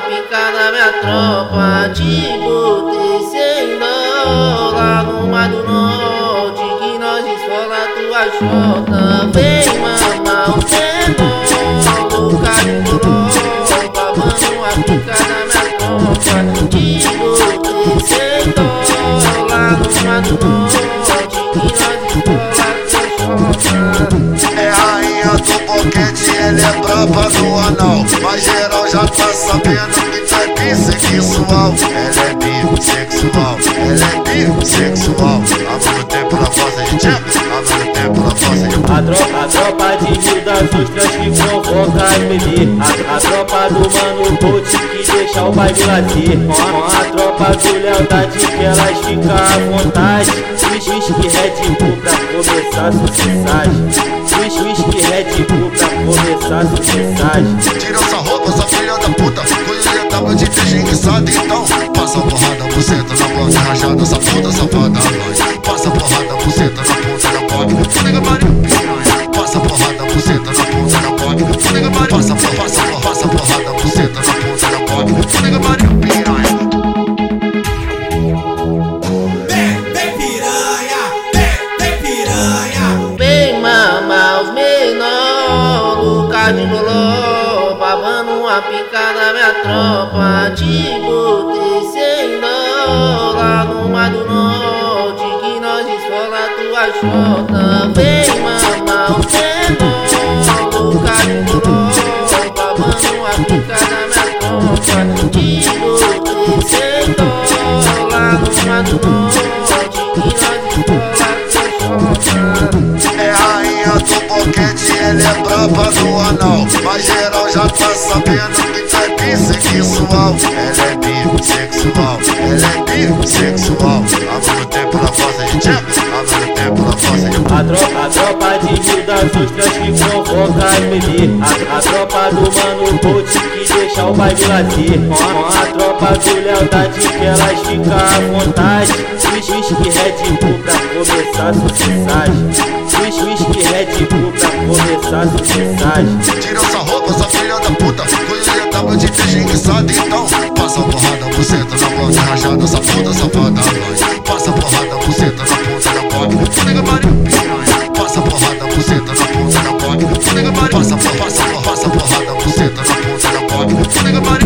pra na minha tropa. Te botei sem dó lá no Mar do Norte. Que nós esfola tua chota. Vem mamar o menor do carinho. Vamos a ficar na minha tropa. Te botei sem dó lá no Mar do Norte. Que nós esfola tua jota é braba do anal Mas geral já tá sabendo que tá bissexual Ela é bissexual, ela é bissexual Ao mesmo tempo na força de tcheca, ao mesmo tempo na força de a tropa, a tropa de mil das ostras que provoca as bebê a, a tropa do mano Bolt que deixa o baile lazer Com a tropa do lealdade que elas ficam à vontade. Whisky Red Bull pra começar a sucessagem Whisky Red Bull pra começar a sucessagem Tira essa roupa, essa filha da puta. Coisa tava de peixe enguiçado Então. Passa porrada, buceta na boca rajada Essa puta safada, nós Passa porrada, buceta na ponta da boca Nega Maria piranha. Passa porrada, buceta na ponta da boca Nega Maria Passa, passa, passa porrada, buceta na ponta da boca Nega Maria boló Babando a pica da minha tropa Te botei sem dó. Lá no mar do norte Que nós escola tua xota Vem mamar os menor Luca de boló Babando a pica da minha tropa Te botei sem dó. Lá no mar do norte Que nós escola Mas geral já tá sabendo que tá bissexual. Ela é bissexual, ela é bissexual. Ao mesmo tempo na força de tcheca, ao mesmo tempo na força de A tropa, a tropa de mil das ostras que provoca as bebê a, a tropa do mano Bolt que deixa o baile lazer Com a, a tropa do lealdade que elas ficam à vontade. Whisky Red Bull pra começar a sucessagem. Whisky Red Bull pra começar a sucessagem Tira essa roupa, essa filha da puta Coisa tava de peixe Então. Passa porrada, buceta na boca rajada Essa puta safada, nós. Passa porrada, buceta na ponta da boca Nega Maria piranha. Passa porrada, buceta na ponta da boca Nega Maria Passa, passa, passa porrada, buceta na ponta da boca Nega Maria piranha